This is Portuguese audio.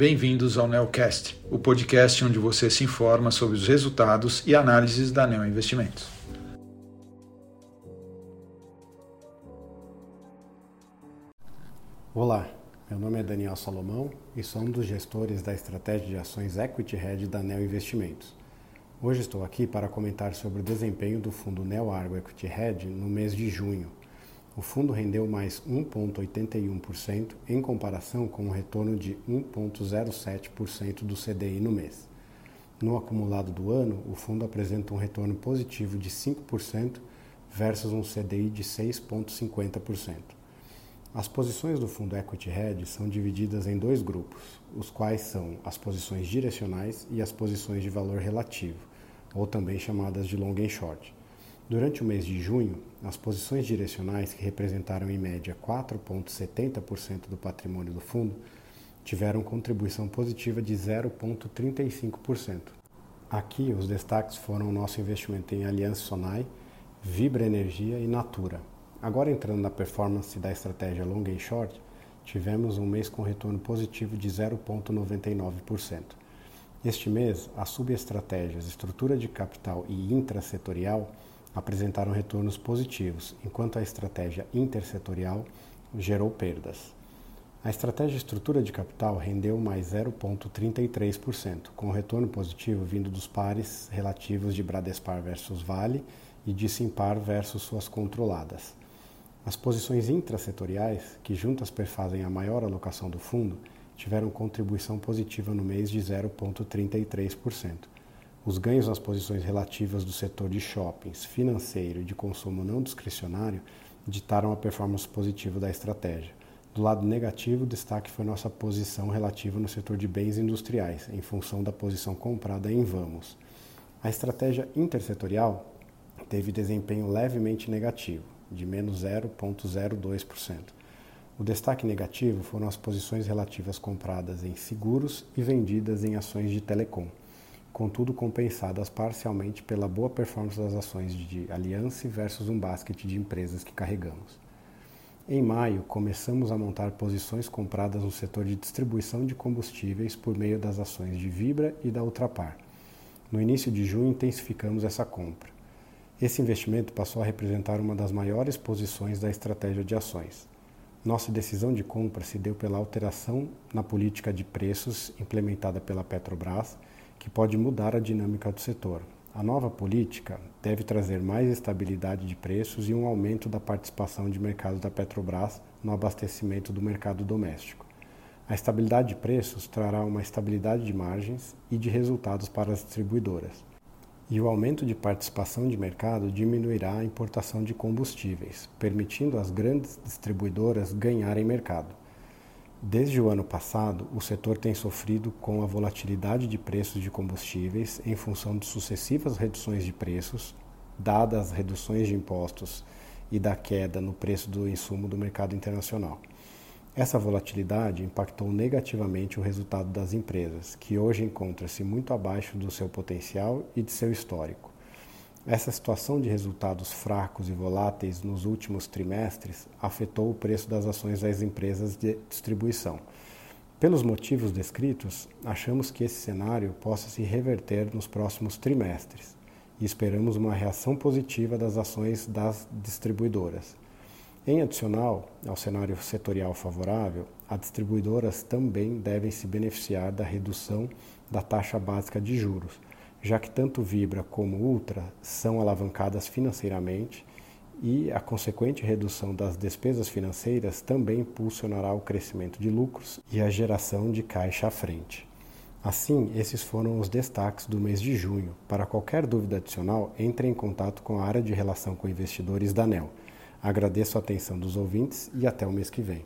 bem-vindos ao Neocast, o podcast onde você se informa sobre os resultados e análises da Neo Investimentos. Olá, meu nome é Daniel Salomão e sou um dos gestores da estratégia de ações Equity Hedge da Neo Investimentos. Hoje estou aqui para comentar sobre o desempenho do fundo Neo Argo Equity Hedge no mês de junho, o fundo rendeu mais 1,81% em comparação com um retorno de 1,07% do CDI no mês. No acumulado do ano, o fundo apresenta um retorno positivo de 5% versus um CDI de 6,50%. As posições do fundo Equity Hedge são divididas em dois grupos, os quais são as posições direcionais e as posições de valor relativo, ou também chamadas de long and short. Durante o mês de junho, as posições direcionais, que representaram em média 4,70% do patrimônio do fundo, tiveram contribuição positiva de 0,35%. Aqui, os destaques foram o nosso investimento em Aliança Sonai, Vibra Energia e Natura. Agora, entrando na performance da estratégia Long and Short, tivemos um mês com retorno positivo de 0,99%. Este mês, as subestratégias Estrutura de Capital e Intrasetorial apresentaram retornos positivos, enquanto a estratégia intersetorial gerou perdas. A estratégia estrutura de capital rendeu mais 0,33%, com retorno positivo vindo dos pares relativos de Bradespar versus Vale e de Simpar versus suas controladas. As posições intrasetoriais, que juntas perfazem a maior alocação do fundo, tiveram contribuição positiva no mês de 0,33%. Os ganhos nas posições relativas do setor de shoppings, financeiro e de consumo não discricionário ditaram a performance positiva da estratégia. Do lado negativo, o destaque foi nossa posição relativa no setor de bens industriais, em função da posição comprada em Vamos. A estratégia intersetorial teve desempenho levemente negativo, de menos 0,02%. O destaque negativo foram as posições relativas compradas em seguros e vendidas em ações de telecom contudo compensadas parcialmente pela boa performance das ações de Aliança versus um basket de empresas que carregamos. Em maio, começamos a montar posições compradas no setor de distribuição de combustíveis por meio das ações de Vibra e da Ultrapar. No início de junho, intensificamos essa compra. Esse investimento passou a representar uma das maiores posições da estratégia de ações. Nossa decisão de compra se deu pela alteração na política de preços implementada pela Petrobras que pode mudar a dinâmica do setor. A nova política deve trazer mais estabilidade de preços e um aumento da participação de mercado da Petrobras no abastecimento do mercado doméstico. A estabilidade de preços trará uma estabilidade de margens e de resultados para as distribuidoras. E o aumento de participação de mercado diminuirá a importação de combustíveis, permitindo às grandes distribuidoras ganharem mercado. Desde o ano passado, o setor tem sofrido com a volatilidade de preços de combustíveis em função de sucessivas reduções de preços, dadas as reduções de impostos e da queda no preço do insumo do mercado internacional. Essa volatilidade impactou negativamente o resultado das empresas, que hoje encontra-se muito abaixo do seu potencial e de seu histórico. Essa situação de resultados fracos e voláteis nos últimos trimestres afetou o preço das ações das empresas de distribuição. Pelos motivos descritos, achamos que esse cenário possa se reverter nos próximos trimestres e esperamos uma reação positiva das ações das distribuidoras. Em adicional ao cenário setorial favorável, as distribuidoras também devem se beneficiar da redução da taxa básica de juros já que tanto Vibra como Ultra são alavancadas financeiramente e a consequente redução das despesas financeiras também impulsionará o crescimento de lucros e a geração de caixa à frente. Assim, esses foram os destaques do mês de junho. Para qualquer dúvida adicional, entre em contato com a área de relação com investidores da ANEL. Agradeço a atenção dos ouvintes e até o mês que vem.